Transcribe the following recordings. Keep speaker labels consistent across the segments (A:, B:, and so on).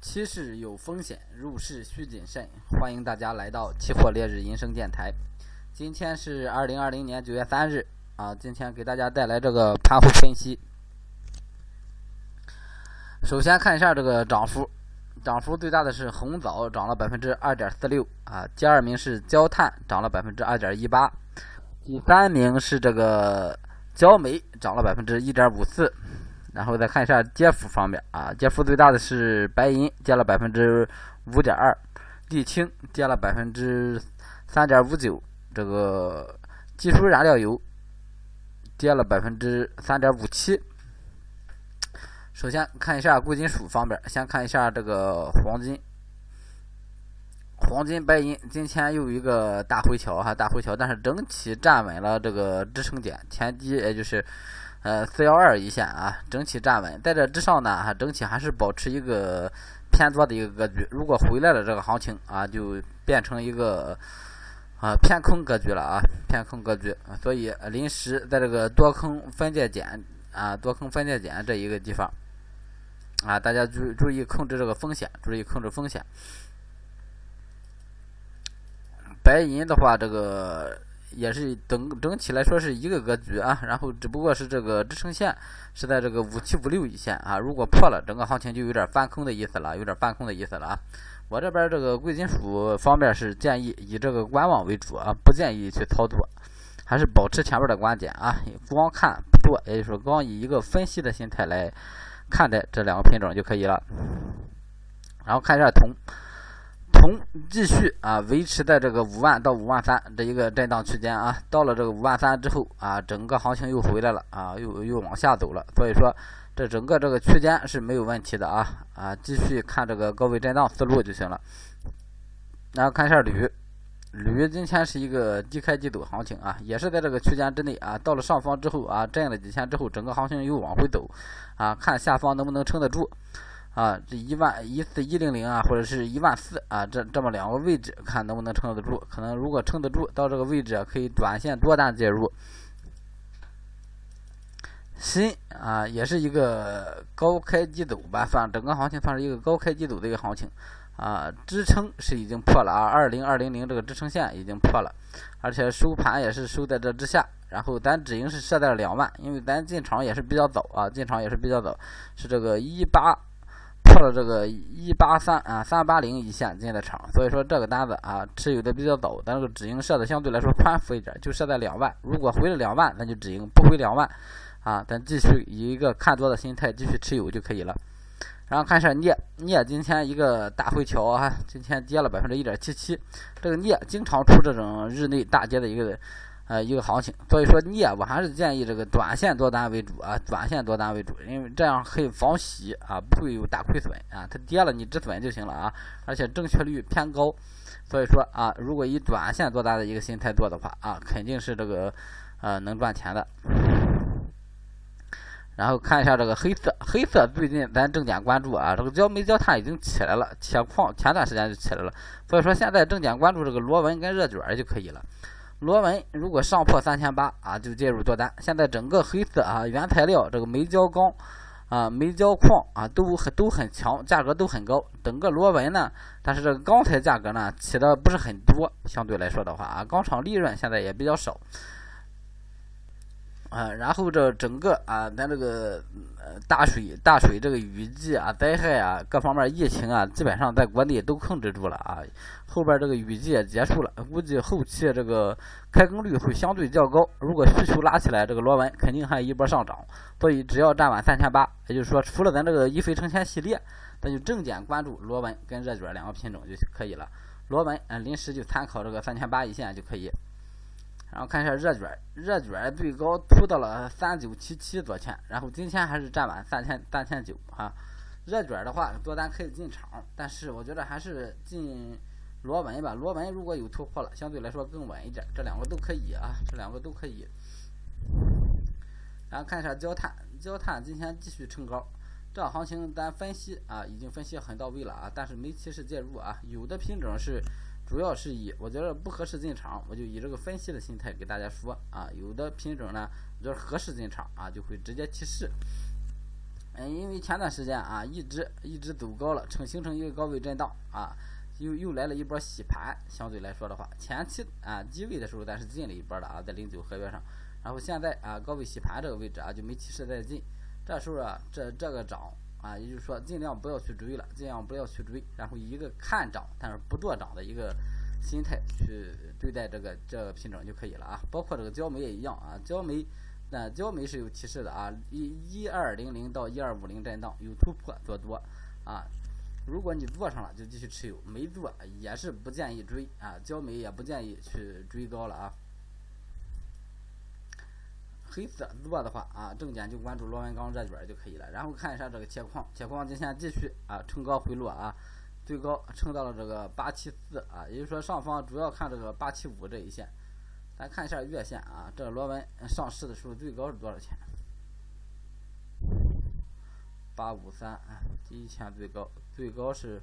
A: 期市有风险，入市需谨慎。欢迎大家来到期货烈日银声电台。今天是二零二零年九月三日啊，今天给大家带来这个盘后分析。首先看一下这个涨幅，涨幅最大的是红枣，涨了百分之二点四六啊。第二名是焦炭，涨了百分之二点一八。第三名是这个焦煤，涨了百分之一点五四。然后再看一下跌幅方面啊，跌幅最大的是白银，跌了百分之五点二，沥青跌了百分之三点五九，这个技术燃料油跌了百分之三点五七。首先看一下贵金属方面，先看一下这个黄金，黄金、白银今天又一个大回调哈，大回调，但是整体站稳了这个支撑点，前低也就是。呃，四幺二一线啊，整体站稳，在这之上呢，哈，整体还是保持一个偏多的一个格局。如果回来了这个行情啊，就变成一个啊偏空格局了啊，偏空格局。所以临时在这个多空分界点啊，多空分界点这一个地方啊，大家注注意控制这个风险，注意控制风险。白银的话，这个。也是整整体来说是一个格局啊，然后只不过是这个支撑线是在这个五七五六一线啊，如果破了，整个行情就有点翻空的意思了，有点翻空的意思了啊。我这边这个贵金属方面是建议以这个观望为主啊，不建议去操作，还是保持前面的观点啊，光看不做，也就是说光以一个分析的心态来看待这两个品种就可以了。然后看一下铜。继续啊，维持在这个五万到五万三这一个震荡区间啊，到了这个五万三之后啊，整个行情又回来了啊，又又往下走了，所以说这整个这个区间是没有问题的啊啊，继续看这个高位震荡思路就行了。然后看一下铝，铝今天是一个低开低走行情啊，也是在这个区间之内啊，到了上方之后啊，震了几天之后，整个行情又往回走啊，看下方能不能撑得住。啊，这一万一四一零零啊，或者是一万四啊，这这么两个位置，看能不能撑得住。可能如果撑得住，到这个位置啊可以短线多单介入。新啊，也是一个高开低走吧，算整个行情算是一个高开低走的一个行情啊。支撑是已经破了啊，二零二零零这个支撑线已经破了，而且收盘也是收在这之下。然后咱止盈是设在了两万，因为咱进场也是比较早啊，进场也是比较早，是这个一八。破了这个一八三啊三八零一线进的场，所以说这个单子啊持有的比较早，咱这个止盈设的相对来说宽幅一点，就设在两万。如果回了两万，那就止盈；不回两万，啊，咱继续以一个看多的心态继续持有就可以了。然后看一下镍，镍今天一个大回调啊，今天跌了百分之一点七七。这个镍经常出这种日内大跌的一个。呃，一个行情，所以说镍我还是建议这个短线多单为主啊，短线多单为主，因为这样可以防洗啊，不会有大亏损啊。它跌了你止损就行了啊，而且正确率偏高，所以说啊，如果以短线做单的一个心态做的话啊，肯定是这个呃能赚钱的。然后看一下这个黑色，黑色最近咱重点关注啊，这个焦煤焦炭已经起来了，铁矿前段时间就起来了，所以说现在重点关注这个螺纹跟热卷就可以了。螺纹如果上破三千八啊，就介入做单。现在整个黑色啊，原材料这个煤焦钢啊、煤焦矿啊，都很都很强，价格都很高。整个螺纹呢，但是这个钢材价格呢起的不是很多，相对来说的话啊，钢厂利润现在也比较少。啊，然后这整个啊，咱这个呃大水大水这个雨季啊，灾害啊，各方面疫情啊，基本上在国内都控制住了啊。后边这个雨季也结束了，估计后期这个开工率会相对较高。如果需求拉起来，这个螺纹肯定还一波上涨。所以只要站稳三千八，也就是说，除了咱这个一飞成千系列，咱就重点关注螺纹跟热卷两个品种就可以了。螺纹啊，临时就参考这个三千八一线就可以。然后看一下热卷，热卷最高突到了三九七七，昨天，然后今天还是站稳三千三千九啊。热卷的话，多单可以进场，但是我觉得还是进螺纹吧。螺纹如果有突破了，相对来说更稳一点，这两个都可以啊，这两个都可以。然后看一下焦炭，焦炭今天继续冲高，这行情咱分析啊，已经分析很到位了啊，但是没及时介入啊，有的品种是。主要是以我觉得不合适进场，我就以这个分析的心态给大家说啊。有的品种呢，我觉得合适进场啊，就会直接提示。嗯，因为前段时间啊，一直一直走高了，成形成一个高位震荡啊，又又来了一波洗盘。相对来说的话，前期啊低位的时候，咱是进了一波的啊，在零九合约上。然后现在啊，高位洗盘这个位置啊，就没起势再进。这时候啊，这这个涨啊，也就是说尽量不要去追了，尽量不要去追，然后以一个看涨但是不做涨的一个心态去对待这个这个品种就可以了啊。包括这个焦煤也一样啊，焦煤那焦煤是有提示的啊，一一二零零到一二五零震荡有突破做多啊。如果你做上了就继续持有，没做也是不建议追啊，焦煤也不建议去追高了啊。黑色做的话啊，重点就关注螺纹钢热卷就可以了。然后看一下这个铁矿，铁矿今天继续啊，冲高回落啊，最高冲到了这个八七四啊，也就是说上方主要看这个八七五这一线。咱看一下月线啊，这个螺纹上市的时候最高是多少钱？八五三啊，第一天最高，最高是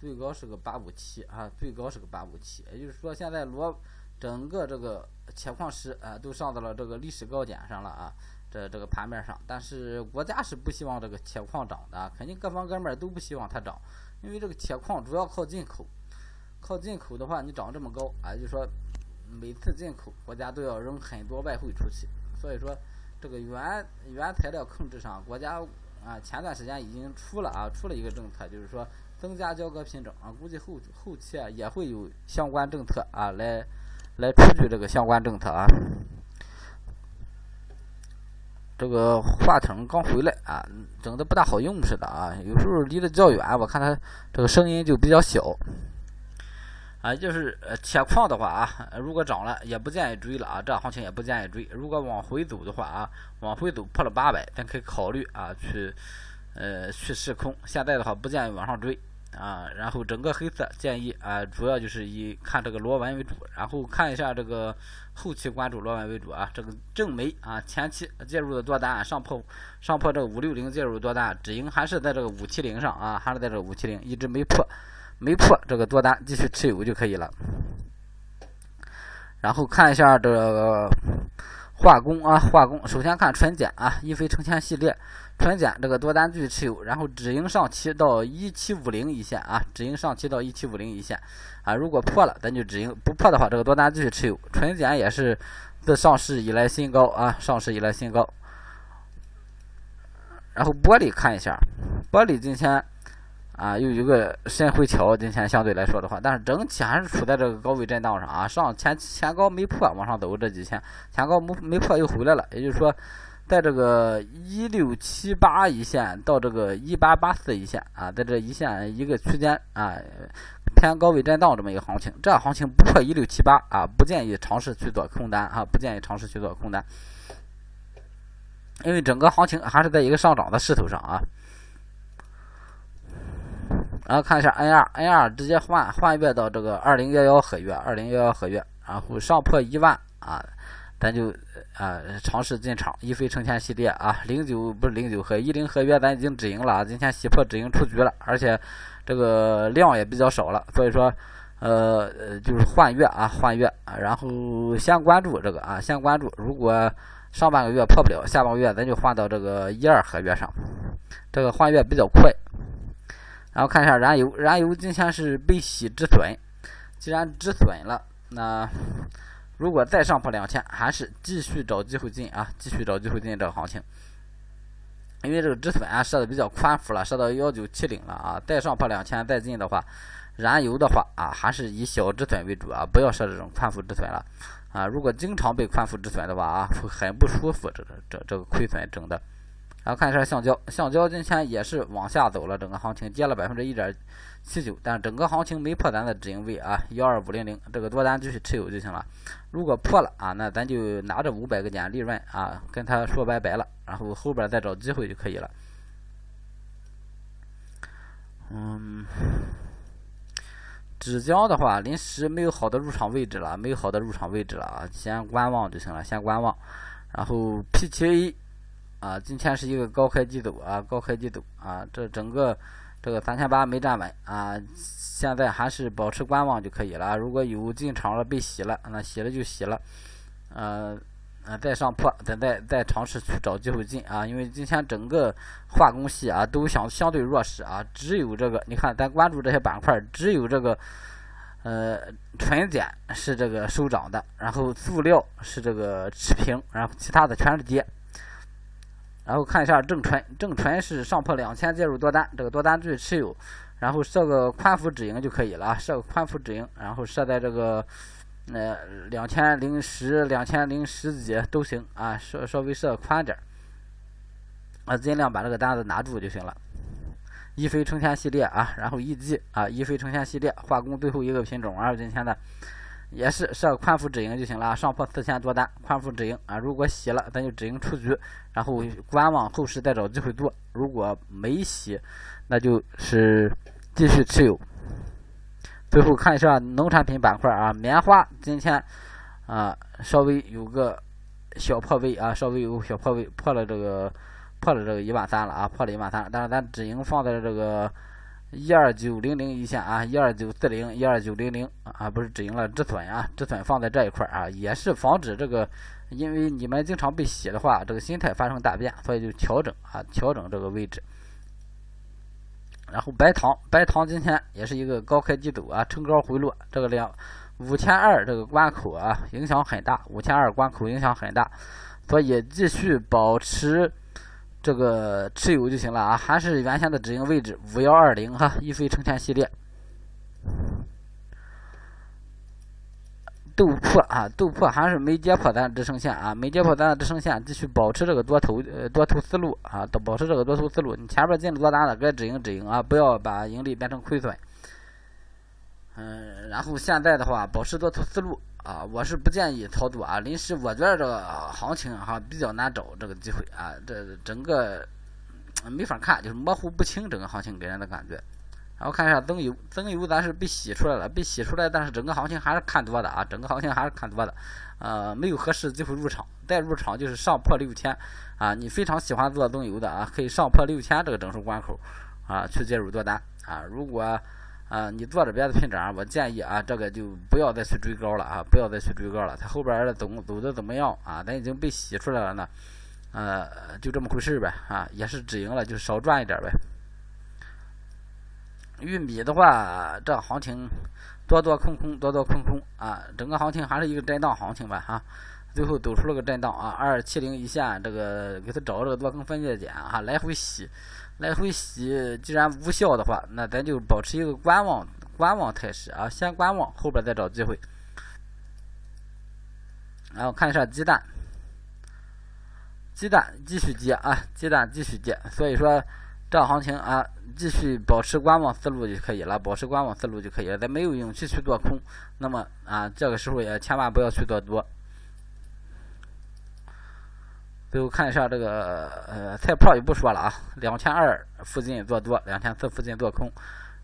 A: 最高是个八五七啊，最高是个八五七，也就是说现在螺。整个这个铁矿石啊，都上到了这个历史高点上了啊，这这个盘面上。但是国家是不希望这个铁矿涨的，肯定各方各面都不希望它涨，因为这个铁矿主要靠进口，靠进口的话，你涨这么高啊，就说每次进口国家都要扔很多外汇出去，所以说这个原原材料控制上，国家啊前段时间已经出了啊，出了一个政策，就是说增加交割品种啊，估计后后期啊也会有相关政策啊来。来出具这个相关政策啊！这个话筒刚回来啊，整的不大好用似的啊，有时候离得较远，我看它这个声音就比较小。啊，就是呃铁矿的话啊，如果涨了也不建议追了啊，这行情也不建议追。如果往回走的话啊，往回走破了八百，咱可以考虑啊去呃去试空。现在的话不建议往上追。啊，然后整个黑色建议啊，主要就是以看这个螺纹为主，然后看一下这个后期关注螺纹为主啊。这个正煤啊，前期介入的多单上破上破这个五六零介入多单，止盈还是在这个五七零上啊，还是在这个五七零一直没破，没破这个多单继续持有就可以了。然后看一下这个。化工啊，化工，首先看纯碱啊，一飞成千系列，纯碱这个多单继续持有，然后止盈上期到一七五零一线啊，止盈上期到一七五零一线啊，如果破了，咱就止盈，不破的话，这个多单继续持有。纯碱也是自上市以来新高啊，上市以来新高。然后玻璃看一下，玻璃今天。啊，又一个深回调，今天相对来说的话，但是整体还是处在这个高位震荡上啊，上前前高没破，往上走这几天，前高没没破又回来了，也就是说，在这个一六七八一线到这个一八八四一线啊，在这一线一个区间啊，偏高位震荡这么一个行情，这行情不破一六七八啊，不建议尝试去做空单啊，不建议尝试去做空单，因为整个行情还是在一个上涨的势头上啊。然后看一下 N 二，N 二直接换换月到这个二零幺幺合约，二零幺幺合约，然后上破一万啊，咱就啊尝试进场，一飞冲天系列啊，零九不是零九合一零合约，咱已经止盈了啊，今天洗破止盈出局了，而且这个量也比较少了，所以说呃就是换月啊换月，然后先关注这个啊先关注，如果上半个月破不了，下半个月咱就换到这个一二合约上，这个换月比较快。然后看一下燃油，燃油今天是被洗止损，既然止损了，那如果再上破两千，还是继续找机会进啊，继续找机会进这个行情。因为这个止损啊设的比较宽幅了，设到幺九七零了啊，再上破两千再进的话，燃油的话啊还是以小止损为主啊，不要设这种宽幅止损了啊。如果经常被宽幅止损的话啊，会很不舒服，这个这这个亏损整的。然后看一下橡胶，橡胶今天也是往下走了，整个行情跌了百分之一点七九，但整个行情没破咱的止盈位啊，幺二五零零，这个多单继续持有就行了。如果破了啊，那咱就拿着五百个点利润啊，跟他说拜拜了，然后后边再找机会就可以了。嗯，纸浆的话，临时没有好的入场位置了，没有好的入场位置了啊，先观望就行了，先观望。然后 P 七 A。啊，今天是一个高开低走啊，高开低走啊，这整个这个三千八没站稳啊，现在还是保持观望就可以了。如果有进场了被洗了，那洗了就洗了，呃，啊，再上破，咱再再尝试去找机会进啊，因为今天整个化工系啊都相相对弱势啊，只有这个你看咱关注这些板块，只有这个呃纯碱是这个收涨的，然后塑料是这个持平，然后其他的全是跌。然后看一下正纯，正纯是上破两千介入多单，这个多单继续持有，然后设个宽幅止盈就可以了啊，设个宽幅止盈，然后设在这个。呃，两千零十、两千零十几都行啊，稍稍微设宽点，啊，尽量把这个单子拿住就行了。一飞冲天系列啊，然后一季啊，一飞冲天系列化工最后一个品种啊，今天的也是设宽幅止盈就行了，上破四千多单，宽幅止盈啊，如果洗了，咱就止盈出局，然后观望后市再找机会做，如果没洗，那就是继续持有。最后看一下农产品板块啊，棉花今天啊稍微有个小破位啊，稍微有小破位，破了这个破了这个一万三了啊，破了一万三，但是咱止盈放在这个一二九零零一线啊，一二九四零、一二九零零啊，不是止盈了止损啊，止损放在这一块啊，也是防止这个，因为你们经常被洗的话，这个心态发生大变，所以就调整啊，调整这个位置。然后白糖，白糖今天也是一个高开低走啊，冲高回落，这个两五千二这个关口啊，影响很大，五千二关口影响很大，所以继续保持这个持有就行了啊，还是原先的止盈位置五幺二零哈，一飞冲天系列。豆粕啊，豆粕还是没跌破咱的支撑线啊，没跌破咱的支撑线，继续保持这个多头呃多头思路啊，保持这个多头思路。你前面进了多单的，该止盈止盈啊，不要把盈利变成亏损。嗯，然后现在的话，保持多头思路啊，我是不建议操作啊。临时我觉得这个行情哈比较难找这个机会啊，这整个没法看，就是模糊不清，整个行情给人的感觉。然后看一下增油，增油咱是被洗出来了，被洗出来，但是整个行情还是看多的啊，整个行情还是看多的，呃，没有合适机会入场，再入场就是上破六千啊，你非常喜欢做增油的啊，可以上破六千这个整数关口啊去介入多单啊，如果啊你做着别的品种，我建议啊这个就不要再去追高了啊，不要再去追高了，它后边的走走的怎么样啊？咱已经被洗出来了呢，呃，就这么回事呗啊，也是止盈了，就少赚一点呗。玉米的话，这行情多多空空，多多空空啊！整个行情还是一个震荡行情吧，哈。最后走出了个震荡啊，二七零一线，这个给它找这个多空分界点啊，来回洗，来回洗。既然无效的话，那咱就保持一个观望观望态势啊，先观望，后边再找机会。然后看一下鸡蛋，鸡蛋继续接啊，鸡蛋继续接，所以说。这行情啊，继续保持观望思路就可以了，保持观望思路就可以了。咱没有勇气去做空，那么啊，这个时候也千万不要去做多。最后看一下这个呃菜粕就不说了啊，两千二附近做多，两千四附近做空。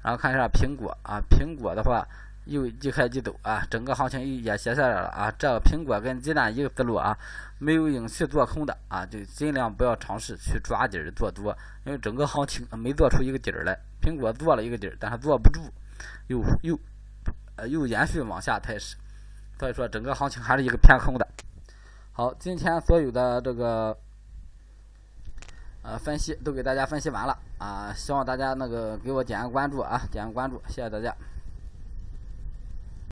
A: 然后看一下苹果啊，苹果的话。又即开即走啊，整个行情也歇下来了啊。这个苹果跟鸡蛋一个思路啊，没有勇气做空的啊，就尽量不要尝试去抓底儿做多，因为整个行情没做出一个底儿来。苹果做了一个底儿，但是坐不住，又又呃又延续往下态势，所以说整个行情还是一个偏空的。好，今天所有的这个呃分析都给大家分析完了啊，希望大家那个给我点个关注啊，点个关注，谢谢大家。